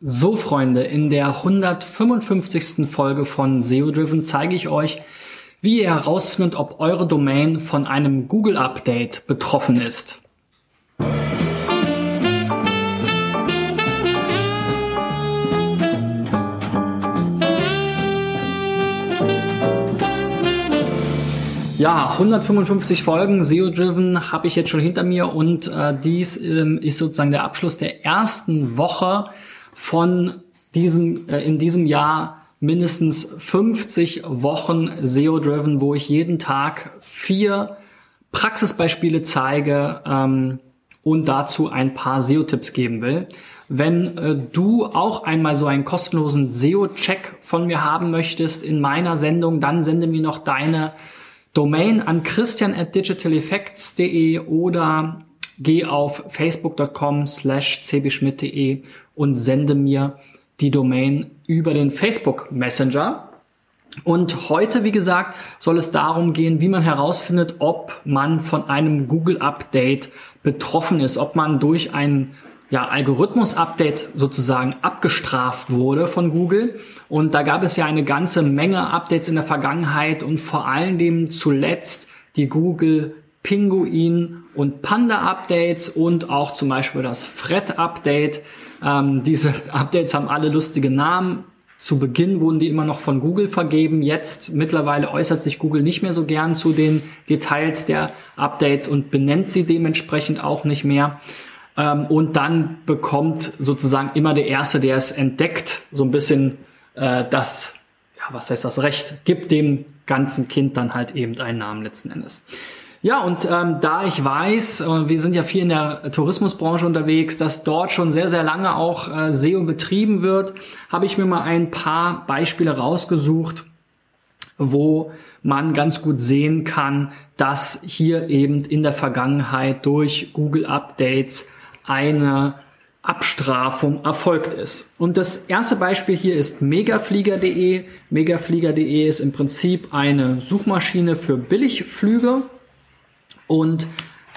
So Freunde, in der 155. Folge von SEO Driven zeige ich euch, wie ihr herausfindet, ob eure Domain von einem Google Update betroffen ist. Ja, 155 Folgen SEO-Driven habe ich jetzt schon hinter mir und äh, dies ähm, ist sozusagen der Abschluss der ersten Woche von diesem, äh, in diesem Jahr mindestens 50 Wochen SEO-Driven, wo ich jeden Tag vier Praxisbeispiele zeige ähm, und dazu ein paar SEO-Tipps geben will. Wenn äh, du auch einmal so einen kostenlosen SEO-Check von mir haben möchtest in meiner Sendung, dann sende mir noch deine Domain an christian at digitaleffects.de oder geh auf facebook.com slash cbschmidt.de und sende mir die Domain über den Facebook Messenger. Und heute, wie gesagt, soll es darum gehen, wie man herausfindet, ob man von einem Google Update betroffen ist, ob man durch ein ja, Algorithmus-Update sozusagen abgestraft wurde von Google. Und da gab es ja eine ganze Menge Updates in der Vergangenheit und vor allen Dingen zuletzt die Google Pinguin und Panda Updates und auch zum Beispiel das Fred Update. Ähm, diese Updates haben alle lustige Namen. Zu Beginn wurden die immer noch von Google vergeben. Jetzt mittlerweile äußert sich Google nicht mehr so gern zu den Details der Updates und benennt sie dementsprechend auch nicht mehr. Ähm, und dann bekommt sozusagen immer der Erste, der es entdeckt, so ein bisschen äh, das, ja, was heißt das Recht, gibt dem ganzen Kind dann halt eben einen Namen letzten Endes. Ja, und ähm, da ich weiß, äh, wir sind ja viel in der Tourismusbranche unterwegs, dass dort schon sehr, sehr lange auch äh, SEO betrieben wird, habe ich mir mal ein paar Beispiele rausgesucht, wo man ganz gut sehen kann, dass hier eben in der Vergangenheit durch Google Updates eine Abstrafung erfolgt ist. Und das erste Beispiel hier ist megaflieger.de. Megaflieger.de ist im Prinzip eine Suchmaschine für Billigflüge und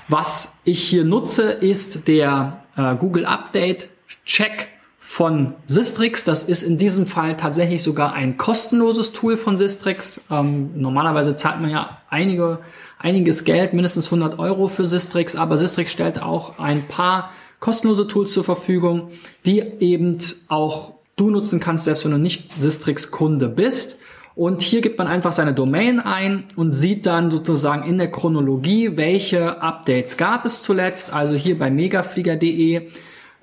was ich hier nutze, ist der äh, Google Update Check von Sistrix. Das ist in diesem Fall tatsächlich sogar ein kostenloses Tool von Sistrix. Ähm, normalerweise zahlt man ja einige, einiges Geld, mindestens 100 Euro für Sistrix, aber Sistrix stellt auch ein paar kostenlose Tools zur Verfügung, die eben auch du nutzen kannst, selbst wenn du nicht Sistrix Kunde bist. Und hier gibt man einfach seine Domain ein und sieht dann sozusagen in der Chronologie, welche Updates gab es zuletzt. Also hier bei megaflieger.de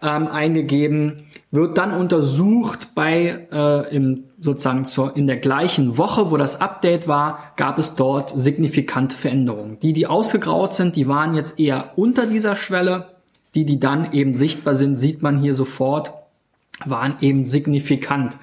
ähm, eingegeben, wird dann untersucht bei äh, im sozusagen zur, in der gleichen Woche, wo das Update war, gab es dort signifikante Veränderungen. Die, die ausgegraut sind, die waren jetzt eher unter dieser Schwelle. Die, die dann eben sichtbar sind, sieht man hier sofort, waren eben signifikant.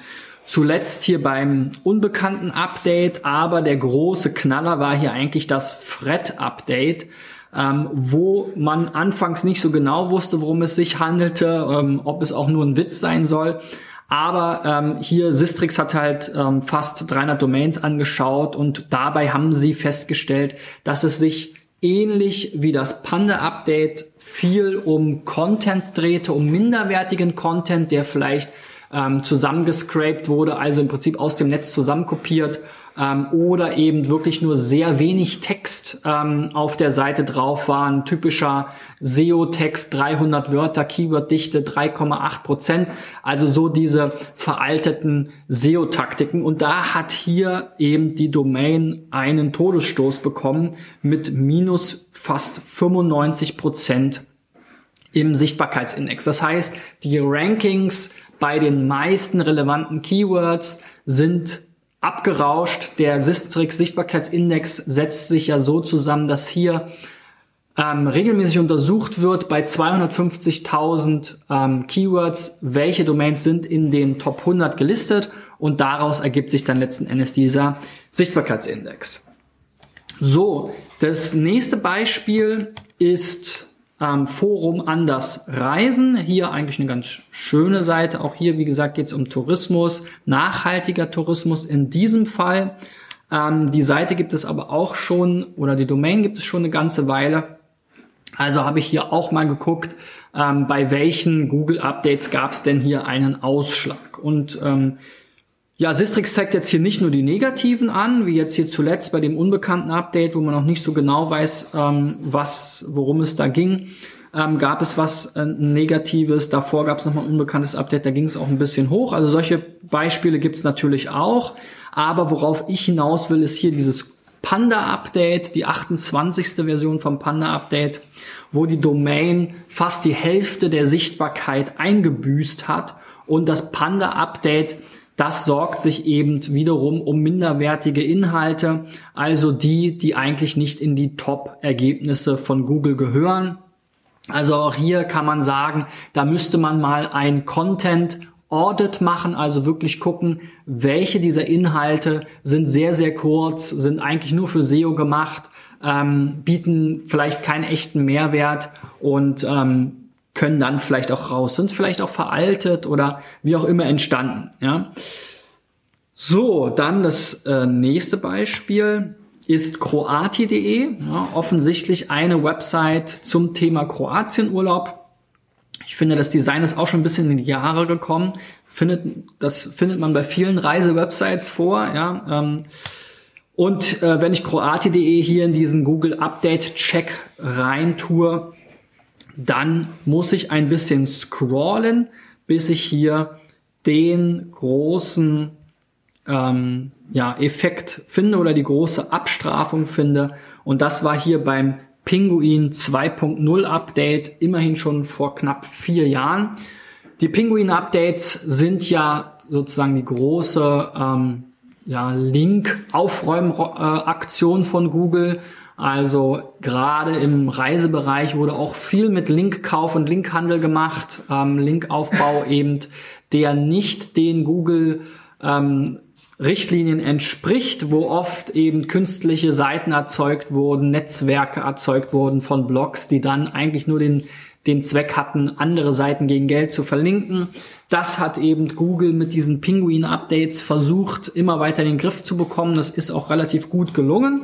Zuletzt hier beim unbekannten Update, aber der große Knaller war hier eigentlich das Fred-Update, ähm, wo man anfangs nicht so genau wusste, worum es sich handelte, ähm, ob es auch nur ein Witz sein soll. Aber ähm, hier Sistrix hat halt ähm, fast 300 Domains angeschaut und dabei haben sie festgestellt, dass es sich ähnlich wie das Panda-Update viel um Content drehte, um minderwertigen Content, der vielleicht ähm, zusammengescraped wurde, also im Prinzip aus dem Netz zusammenkopiert ähm, oder eben wirklich nur sehr wenig Text ähm, auf der Seite drauf war. Ein typischer SEO-Text, 300 Wörter, Keyword-Dichte 3,8 Prozent. Also so diese veralteten SEO-Taktiken. Und da hat hier eben die Domain einen Todesstoß bekommen mit minus fast 95 Prozent im Sichtbarkeitsindex. Das heißt, die Rankings bei den meisten relevanten Keywords sind abgerauscht. Der Sistrix Sichtbarkeitsindex setzt sich ja so zusammen, dass hier ähm, regelmäßig untersucht wird bei 250.000 ähm, Keywords, welche Domains sind in den Top 100 gelistet und daraus ergibt sich dann letzten Endes dieser Sichtbarkeitsindex. So, das nächste Beispiel ist ähm, Forum Anders Reisen. Hier eigentlich eine ganz schöne Seite. Auch hier, wie gesagt, geht es um Tourismus, nachhaltiger Tourismus in diesem Fall. Ähm, die Seite gibt es aber auch schon, oder die Domain gibt es schon eine ganze Weile. Also habe ich hier auch mal geguckt, ähm, bei welchen Google-Updates gab es denn hier einen Ausschlag. Und ähm, ja, Sistrix zeigt jetzt hier nicht nur die negativen an, wie jetzt hier zuletzt bei dem unbekannten Update, wo man noch nicht so genau weiß, ähm, was, worum es da ging. Ähm, gab es was äh, Negatives, davor gab es nochmal ein unbekanntes Update, da ging es auch ein bisschen hoch. Also solche Beispiele gibt es natürlich auch. Aber worauf ich hinaus will, ist hier dieses Panda-Update, die 28. Version vom Panda-Update, wo die Domain fast die Hälfte der Sichtbarkeit eingebüßt hat und das Panda-Update das sorgt sich eben wiederum um minderwertige Inhalte, also die, die eigentlich nicht in die Top-Ergebnisse von Google gehören. Also auch hier kann man sagen, da müsste man mal ein Content Audit machen, also wirklich gucken, welche dieser Inhalte sind sehr, sehr kurz, sind eigentlich nur für SEO gemacht, ähm, bieten vielleicht keinen echten Mehrwert und ähm, können dann vielleicht auch raus, sind vielleicht auch veraltet oder wie auch immer entstanden. Ja. So, dann das äh, nächste Beispiel ist kroati.de, ja, offensichtlich eine Website zum Thema Kroatienurlaub. Ich finde, das Design ist auch schon ein bisschen in die Jahre gekommen. Findet, das findet man bei vielen Reisewebsites vor. Ja. Ähm, und äh, wenn ich kroati.de hier in diesen Google Update Check rein tue, dann muss ich ein bisschen scrollen, bis ich hier den großen ähm, ja, Effekt finde oder die große Abstrafung finde. Und das war hier beim Pinguin 2.0 Update, immerhin schon vor knapp vier Jahren. Die Pinguin Updates sind ja sozusagen die große ähm, ja, Link-Aufräumaktion von Google. Also gerade im Reisebereich wurde auch viel mit Linkkauf und Linkhandel gemacht, ähm, Linkaufbau eben, der nicht den Google ähm, Richtlinien entspricht, wo oft eben künstliche Seiten erzeugt wurden, Netzwerke erzeugt wurden von Blogs, die dann eigentlich nur den, den Zweck hatten, andere Seiten gegen Geld zu verlinken. Das hat eben Google mit diesen Penguin-Updates versucht, immer weiter in den Griff zu bekommen. Das ist auch relativ gut gelungen.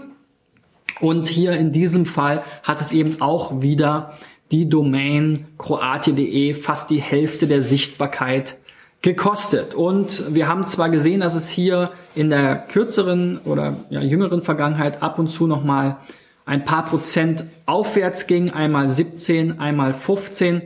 Und hier in diesem Fall hat es eben auch wieder die Domain kroatie.de fast die Hälfte der Sichtbarkeit gekostet. Und wir haben zwar gesehen, dass es hier in der kürzeren oder ja, jüngeren Vergangenheit ab und zu nochmal ein paar Prozent aufwärts ging, einmal 17, einmal 15,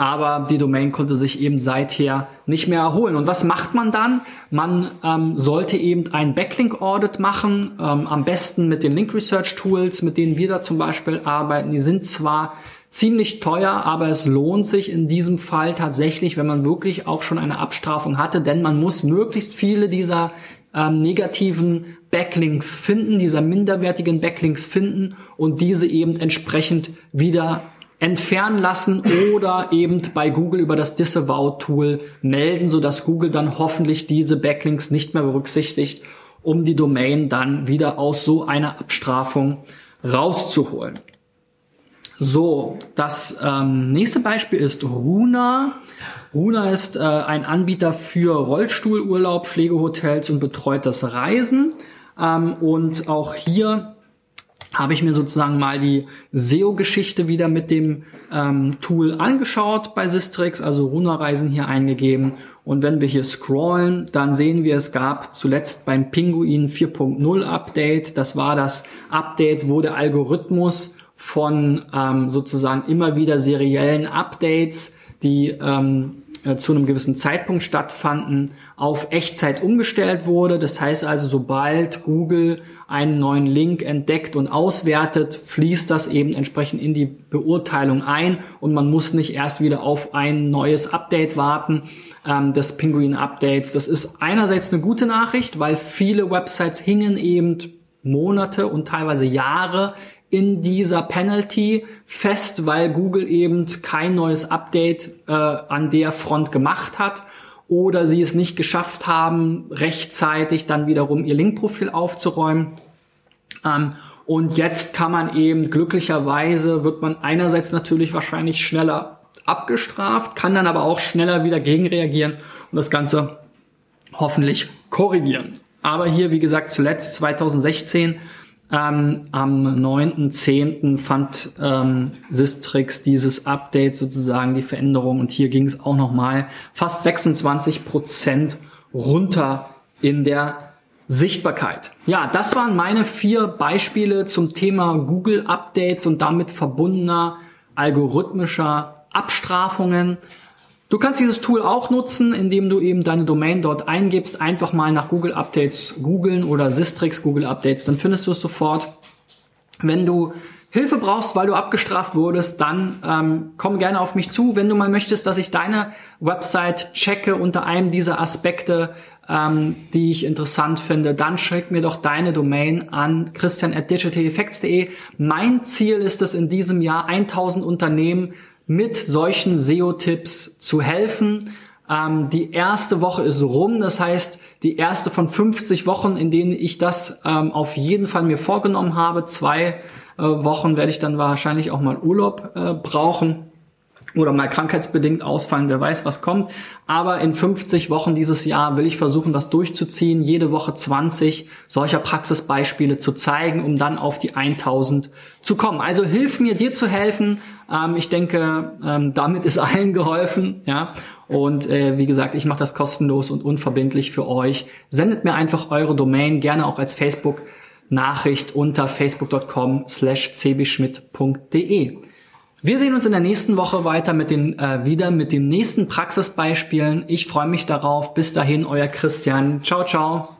aber die Domain konnte sich eben seither nicht mehr erholen. Und was macht man dann? Man ähm, sollte eben ein Backlink-Audit machen, ähm, am besten mit den Link Research Tools, mit denen wir da zum Beispiel arbeiten. Die sind zwar ziemlich teuer, aber es lohnt sich in diesem Fall tatsächlich, wenn man wirklich auch schon eine Abstrafung hatte, denn man muss möglichst viele dieser ähm, negativen Backlinks finden, dieser minderwertigen Backlinks finden und diese eben entsprechend wieder entfernen lassen oder eben bei Google über das Disavow-Tool melden, sodass Google dann hoffentlich diese Backlinks nicht mehr berücksichtigt, um die Domain dann wieder aus so einer Abstrafung rauszuholen. So, das ähm, nächste Beispiel ist Runa. Runa ist äh, ein Anbieter für Rollstuhlurlaub, Pflegehotels und betreutes Reisen. Ähm, und auch hier habe ich mir sozusagen mal die SEO-Geschichte wieder mit dem ähm, Tool angeschaut bei Sistrix, also Runa-Reisen hier eingegeben. Und wenn wir hier scrollen, dann sehen wir, es gab zuletzt beim Pinguin 4.0 Update, das war das Update, wo der Algorithmus von ähm, sozusagen immer wieder seriellen Updates, die ähm, äh, zu einem gewissen Zeitpunkt stattfanden, auf Echtzeit umgestellt wurde. Das heißt also, sobald Google einen neuen Link entdeckt und auswertet, fließt das eben entsprechend in die Beurteilung ein und man muss nicht erst wieder auf ein neues Update warten ähm, des Penguin Updates. Das ist einerseits eine gute Nachricht, weil viele Websites hingen eben Monate und teilweise Jahre in dieser Penalty fest, weil Google eben kein neues Update äh, an der Front gemacht hat oder sie es nicht geschafft haben, rechtzeitig dann wiederum ihr Linkprofil aufzuräumen. Ähm, und jetzt kann man eben glücklicherweise, wird man einerseits natürlich wahrscheinlich schneller abgestraft, kann dann aber auch schneller wieder gegenreagieren und das Ganze hoffentlich korrigieren. Aber hier, wie gesagt, zuletzt 2016 Ähm, am 9.10. fand ähm, Sistrix dieses Update sozusagen, die Veränderung. Und hier ging es auch nochmal fast 26 Prozent runter in der Sichtbarkeit. Ja, das waren meine vier Beispiele zum Thema Google Updates und damit verbundener algorithmischer Abstrafungen. Du kannst dieses Tool auch nutzen, indem du eben deine Domain dort eingibst. Einfach mal nach Google Updates googeln oder Sistrix Google Updates, dann findest du es sofort. Wenn du Hilfe brauchst, weil du abgestraft wurdest, dann ähm, komm gerne auf mich zu. Wenn du mal möchtest, dass ich deine Website checke unter einem dieser Aspekte, ähm, die ich interessant finde, dann schick mir doch deine Domain an christian at digitaleffects.de. Mein Ziel ist es in diesem Jahr 1000 Unternehmen mit solchen SEO-Tipps zu helfen. Ähm, die erste Woche ist rum, das heißt die erste von 50 Wochen, in denen ich das ähm, auf jeden Fall mir vorgenommen habe. Zwei äh, Wochen werde ich dann wahrscheinlich auch mal Urlaub äh, brauchen oder mal krankheitsbedingt ausfallen, wer weiß, was kommt. Aber in 50 Wochen dieses Jahr will ich versuchen, das durchzuziehen, jede Woche 20 solcher Praxisbeispiele zu zeigen, um dann auf die 1000 zu kommen. Also hilf mir, dir zu helfen. Ähm, ich denke, ähm, damit ist allen geholfen. Ja. Und äh, wie gesagt, ich mache das kostenlos und unverbindlich für euch. Sendet mir einfach eure Domain, gerne auch als Facebook. Nachricht unter facebook.com slash cbschmidt.de. Wir sehen uns in der nächsten Woche weiter mit den äh, wieder mit den nächsten Praxisbeispielen. Ich freue mich darauf. Bis dahin, euer Christian. Ciao, ciao.